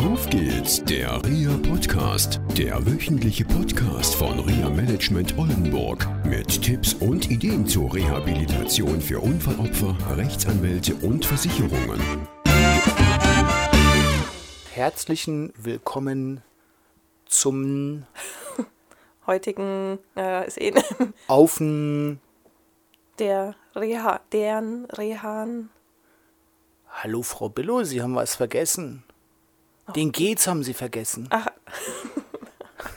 Auf geht's, der RIA Podcast, der wöchentliche Podcast von RIA Management Oldenburg mit Tipps und Ideen zur Rehabilitation für Unfallopfer, Rechtsanwälte und Versicherungen. Herzlichen Willkommen zum heutigen äh, ist eh Aufen. der Reha, deren Rehan. Hallo Frau Billow, Sie haben was vergessen. Den Geht's haben Sie vergessen. Ach.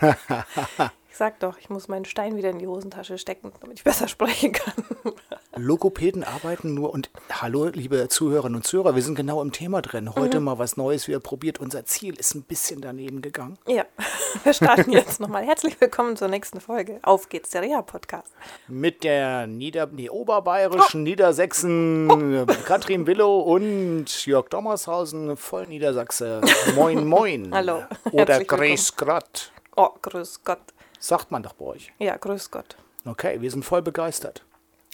ich sag doch, ich muss meinen Stein wieder in die Hosentasche stecken, damit ich besser sprechen kann. Logopäden arbeiten nur und hallo liebe Zuhörerinnen und Zuhörer, wir sind genau im Thema drin. Heute mal was Neues wieder probiert. Unser Ziel ist ein bisschen daneben gegangen. ja, wir starten jetzt nochmal. Herzlich willkommen zur nächsten Folge. Auf geht's, der Reha-Podcast. Mit der Nieder nee, oberbayerischen Niedersächsen Katrin Willow und Jörg Dommershausen, voll Niedersachse. Moin, moin. Hallo. Oder. Grüß Gott. Oh, grüß Gott. Sagt man doch bei euch. Ja, grüß Gott. Okay, wir sind voll begeistert.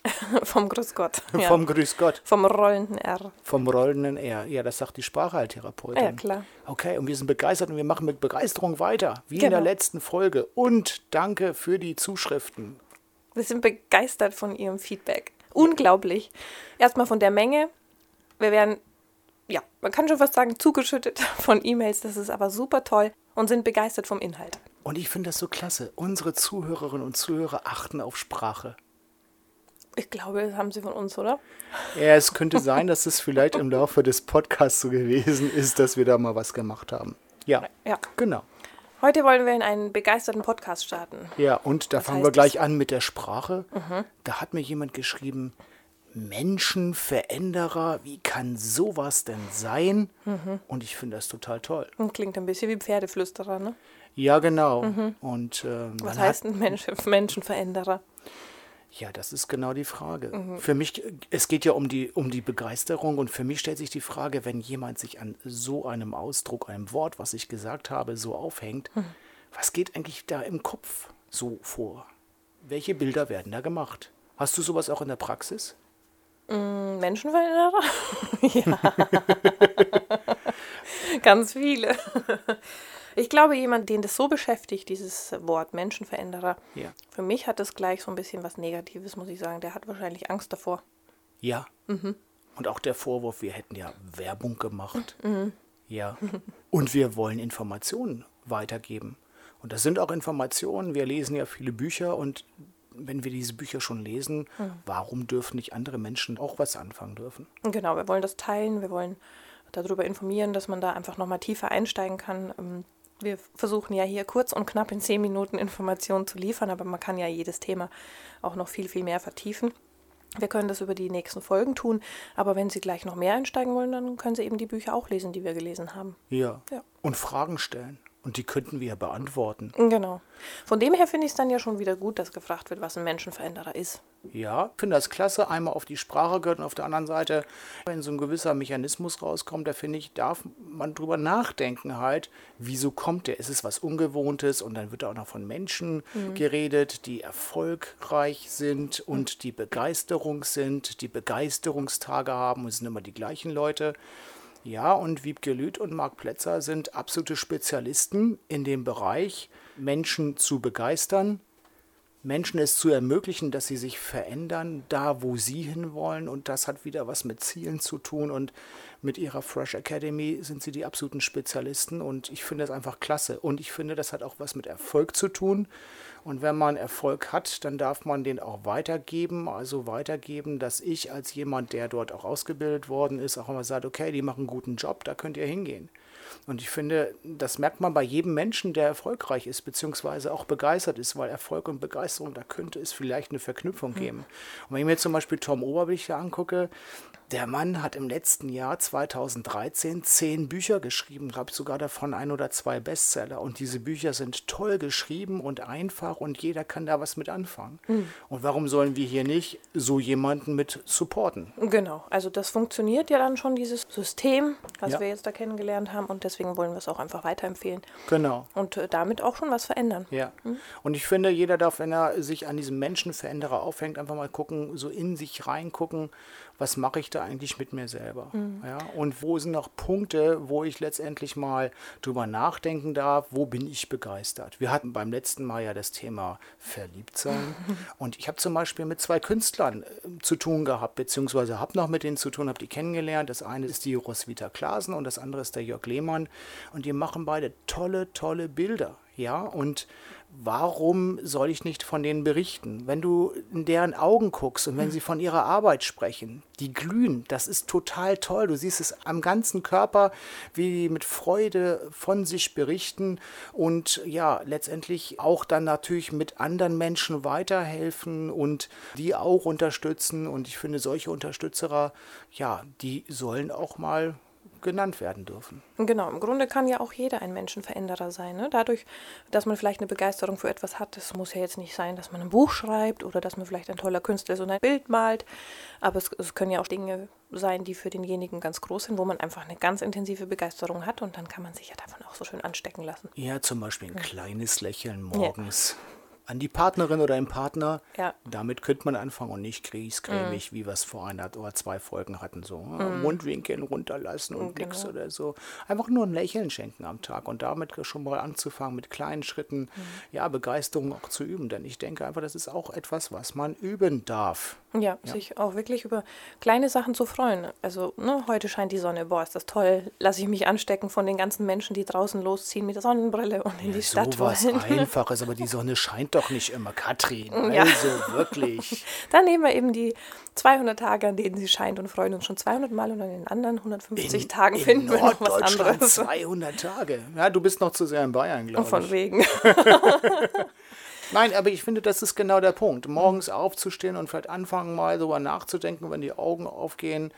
Vom Grüß Gott. Ja. Vom Grüß Gott. Vom rollenden R. Vom rollenden R. Ja, das sagt die Sprachheiltherapeutin. Ja, klar. Okay, und wir sind begeistert und wir machen mit Begeisterung weiter, wie in der Genau. letzten Folge. Und danke für die Zuschriften. Wir sind begeistert von Ihrem Feedback. Unglaublich. Erstmal von der Menge. Wir werden, ja, man kann schon fast sagen, zugeschüttet von E-Mails. Das ist aber super toll und sind begeistert vom Inhalt. Und ich finde das so klasse. Unsere Zuhörerinnen und Zuhörer achten auf Sprache. Ich glaube, das haben Sie von uns, oder? Ja, es könnte sein, dass es vielleicht im Laufe des Podcasts so gewesen ist, dass wir da mal was gemacht haben. Ja, Ja. genau. Heute wollen wir in einen begeisterten Podcast starten. Ja, und da fangen heißt wir gleich an mit der Sprache. Da hat mir jemand geschrieben, Menschenveränderer, wie kann sowas denn sein? Und ich finde das total toll. Und Klingt ein bisschen wie Pferdeflüsterer, ne? Ja, genau. Und ähm, Was heißt ein Mensch, Menschenveränderer? ja, das ist genau die Frage. Mhm. Für mich, es geht ja um die, um die Begeisterung und für mich stellt sich die Frage, wenn jemand sich an so einem Ausdruck, einem Wort, was ich gesagt habe, so aufhängt, Mhm. was geht eigentlich da im Kopf so vor? Welche Bilder werden da gemacht? Hast du sowas auch in der Praxis? Ein Menschenveränderer? ja. Ganz viele. Ich glaube, jemand, den das so beschäftigt, dieses Wort Menschenveränderer, Ja. für mich hat das gleich so ein bisschen was Negatives, muss ich sagen. Der hat wahrscheinlich Angst davor. Ja. Mhm. Und auch der Vorwurf, wir hätten ja Werbung gemacht. Mhm. Ja. Und wir wollen Informationen weitergeben. Und das sind auch Informationen. Wir lesen ja viele Bücher und wenn wir diese Bücher schon lesen, Mhm. warum dürfen nicht andere Menschen auch was anfangen dürfen? Genau, wir wollen das teilen, wir wollen darüber informieren, dass man da einfach nochmal tiefer einsteigen kann. Ähm, Wir versuchen ja hier kurz und knapp in zehn Minuten Informationen zu liefern, aber man kann ja jedes Thema auch noch viel, viel mehr vertiefen. Wir können das über die nächsten Folgen tun, aber wenn Sie gleich noch mehr einsteigen wollen, dann können Sie eben die Bücher auch lesen, die wir gelesen haben. Ja. Ja. Und Fragen stellen. Und die könnten wir ja beantworten. Genau. Von dem her finde ich es dann ja schon wieder gut, dass gefragt wird, was ein Menschenveränderer ist. Ja, ich finde das klasse. Einmal auf die Sprache gehört und auf der anderen Seite, wenn so ein gewisser Mechanismus rauskommt, da finde ich, darf man drüber nachdenken halt, wieso kommt der? Ist es was Ungewohntes? Und dann wird da auch noch von Menschen geredet, die erfolgreich sind und die Begeisterung sind, die Begeisterungstage haben. Und es sind immer die gleichen Leute. Ja, und Wiebke Lüth und Marc Plätzer sind absolute Spezialisten in dem Bereich, Menschen zu begeistern, Menschen es zu ermöglichen, dass sie sich verändern, da wo sie hinwollen. Und das hat wieder was mit Zielen zu tun. Und mit ihrer Fresh Academy sind sie die absoluten Spezialisten. Und ich finde das einfach klasse. Und ich finde, das hat auch was mit Erfolg zu tun. Und wenn man Erfolg hat, dann darf man den auch weitergeben. Also weitergeben, dass ich als jemand, der dort auch ausgebildet worden ist, auch immer sagt, okay, die machen einen guten Job, da könnt ihr hingehen. Und ich finde, das merkt man bei jedem Menschen, der erfolgreich ist, beziehungsweise auch begeistert ist, weil Erfolg und Begeisterung, da könnte es vielleicht eine Verknüpfung geben. Und wenn ich mir zum Beispiel Tom Oberbichler angucke, der Mann hat im letzten Jahr 2013 zehn Bücher geschrieben, glaube ich sogar davon ein oder zwei Bestseller. Und diese Bücher sind toll geschrieben und einfach und jeder kann da was mit anfangen. Und warum sollen wir hier nicht so jemanden mit supporten? Genau, also das funktioniert ja dann schon, dieses System. was Ja. wir jetzt da kennengelernt haben. Und deswegen wollen wir es auch einfach weiterempfehlen. Genau. Und äh, damit auch schon was verändern. Ja. Und ich finde, jeder darf, wenn er sich an diesem Menschenveränderer aufhängt, einfach mal gucken, so in sich reingucken, was mache ich da eigentlich mit mir selber? Ja? Und wo sind noch Punkte, wo ich letztendlich mal drüber nachdenken darf, wo bin ich begeistert? Wir hatten beim letzten Mal ja das Thema Verliebtsein. Und ich habe zum Beispiel mit zwei Künstlern äh, zu tun gehabt, beziehungsweise habe noch mit denen zu tun, habe die kennengelernt. Das eine ist die Roswitha Klasen und das andere ist der Jörg Lehmann. Und die machen beide tolle, tolle Bilder. Ja, und warum soll ich nicht von denen berichten? Wenn du in deren Augen guckst und wenn sie von ihrer Arbeit sprechen, die glühen, das ist total toll. Du siehst es am ganzen Körper, wie die mit Freude von sich berichten und ja, letztendlich auch dann natürlich mit anderen Menschen weiterhelfen und die auch unterstützen. Und ich finde, solche Unterstützerer, ja, die sollen auch mal genannt werden dürfen. Genau, im Grunde kann ja auch jeder ein Menschenveränderer sein. Ne? Dadurch, dass man vielleicht eine Begeisterung für etwas hat, es muss ja jetzt nicht sein, dass man ein Buch schreibt oder dass man vielleicht ein toller Künstler ist und ein Bild malt, aber es, es können ja auch Dinge sein, die für denjenigen ganz groß sind, wo man einfach eine ganz intensive Begeisterung hat und dann kann man sich ja davon auch so schön anstecken lassen. Ja, zum Beispiel ein kleines Lächeln morgens an die Partnerin oder den Partner. Ja. Damit könnte man anfangen und nicht griesgrämig, wie wir es vor einer oder zwei Folgen hatten. So äh, Mundwinkeln runterlassen und Genau. nix oder so. Einfach nur ein Lächeln schenken am Tag und damit schon mal anzufangen, mit kleinen Schritten, ja, Begeisterung auch zu üben. Denn ich denke einfach, das ist auch etwas, was man üben darf. Ja, sich auch wirklich über kleine Sachen zu freuen. Also, ne, heute scheint die Sonne, boah, ist das toll. Lasse ich mich anstecken von den ganzen Menschen, die draußen losziehen mit der Sonnenbrille und in die Stadt so was wollen. Einfaches, aber die Sonne scheint doch nicht immer, Katrin. Ja. Also wirklich. Dann nehmen wir eben die 200 Tage, an denen sie scheint und freuen uns schon 200 Mal und an den anderen 150 Tagen in finden wir noch was anderes. 200 Tage. Ja, du bist noch zu sehr in Bayern, glaube ich. Von wegen. Nein, aber ich finde, das ist genau der Punkt. Morgens aufzustehen und vielleicht anfangen mal darüber nachzudenken, wenn die Augen aufgehen,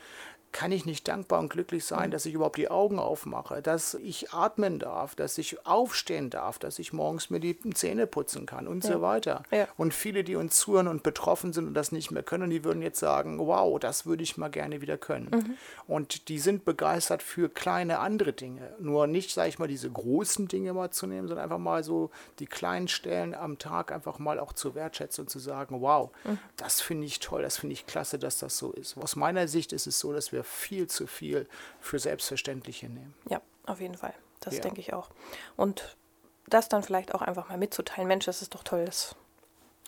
kann ich nicht dankbar und glücklich sein, dass ich überhaupt die Augen aufmache, dass ich atmen darf, dass ich aufstehen darf, dass ich morgens mir die Zähne putzen kann und so weiter. Ja. Und viele, die uns zuhören und betroffen sind und das nicht mehr können, die würden jetzt sagen, wow, das würde ich mal gerne wieder können. Und die sind begeistert für kleine andere Dinge. Nur nicht, sage ich mal, diese großen Dinge mal zu nehmen, sondern einfach mal so die kleinen Stellen am Tag einfach mal auch zu wertschätzen und zu sagen, wow, das finde ich toll, das finde ich klasse, dass das so ist. Aus meiner Sicht ist es so, dass wir viel zu viel für Selbstverständliche nehmen. Ja, auf jeden Fall. Das Ja. denke ich auch. Und das dann vielleicht auch einfach mal mitzuteilen. Mensch, das ist doch toll, dass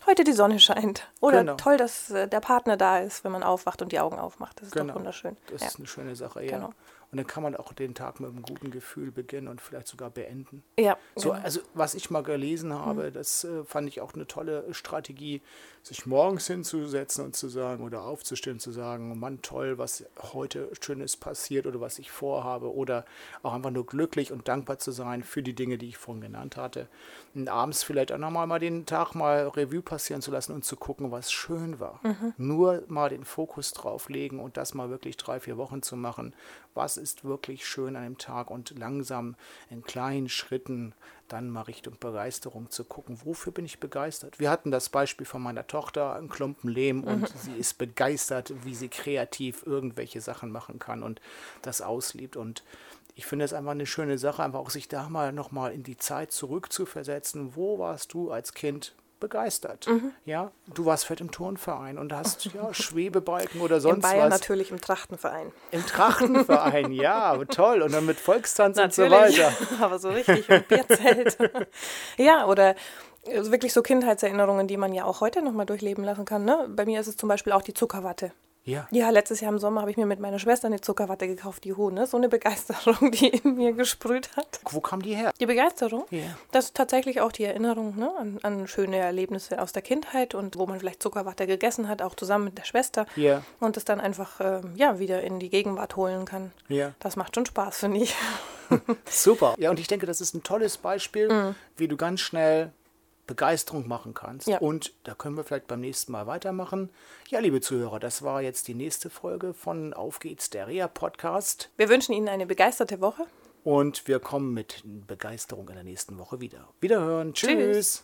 heute die Sonne scheint. Oder Genau. toll, dass äh, der Partner da ist, wenn man aufwacht und die Augen aufmacht. Das ist Genau. doch wunderschön. Das ja. ist eine schöne Sache, ja. Genau. Und dann kann man auch den Tag mit einem guten Gefühl beginnen und vielleicht sogar beenden. ja, So, genau. also was ich mal gelesen habe, das äh, fand ich auch eine tolle Strategie, sich morgens hinzusetzen und zu sagen oder aufzustehen und zu sagen, Mann, toll, was heute Schönes passiert oder was ich vorhabe oder auch einfach nur glücklich und dankbar zu sein für die Dinge, die ich vorhin genannt hatte. Und abends vielleicht auch nochmal mal den Tag mal Revue passieren zu lassen und zu gucken, was schön war. Nur mal den Fokus drauf legen und das mal wirklich drei, vier Wochen zu machen. Was ist wirklich schön an dem Tag und langsam in kleinen Schritten dann mal Richtung Begeisterung zu gucken, wofür bin ich begeistert. Wir hatten das Beispiel von meiner Tochter, ein Klumpen Lehm und sie ist begeistert, wie sie kreativ irgendwelche Sachen machen kann und das ausliebt und ich finde es einfach eine schöne Sache, einfach auch sich da mal nochmal in die Zeit zurückzuversetzen. Wo warst du als Kind begeistert? Ja, du warst vielleicht im Turnverein und hast ja, Schwebebalken oder In sonst Bayern was. natürlich im Trachtenverein. Im Trachtenverein, ja, toll. Und dann mit Volkstanz und so Natürlich, weiter. aber so richtig im Bierzelt. ja, oder also wirklich so Kindheitserinnerungen, die man ja auch heute nochmal durchleben lassen kann. Ne? Bei mir ist es zum Beispiel auch die Zuckerwatte. Ja. Ja, letztes Jahr im Sommer habe ich mir mit meiner Schwester eine Zuckerwatte gekauft, die Hu, ne? So eine Begeisterung, die in mir gesprüht hat. Wo kam die her? Die Begeisterung, Ja. das ist tatsächlich auch die Erinnerung ne? an, an schöne Erlebnisse aus der Kindheit und wo man vielleicht Zuckerwatte gegessen hat, auch zusammen mit der Schwester. Ja. Und es dann einfach ähm, ja, wieder in die Gegenwart holen kann. Ja. Das macht schon Spaß, finde ich. Super. Ja, und ich denke, das ist ein tolles Beispiel, Mhm. wie du ganz schnell Begeisterung machen kannst. Ja. Und da können wir vielleicht beim nächsten Mal weitermachen. Ja, liebe Zuhörer, das war jetzt die nächste Folge von Auf geht's, der Rea-Podcast. Wir wünschen Ihnen eine begeisterte Woche. Und wir kommen mit Begeisterung in der nächsten Woche wieder. Wiederhören. Tschüss. Tschüss.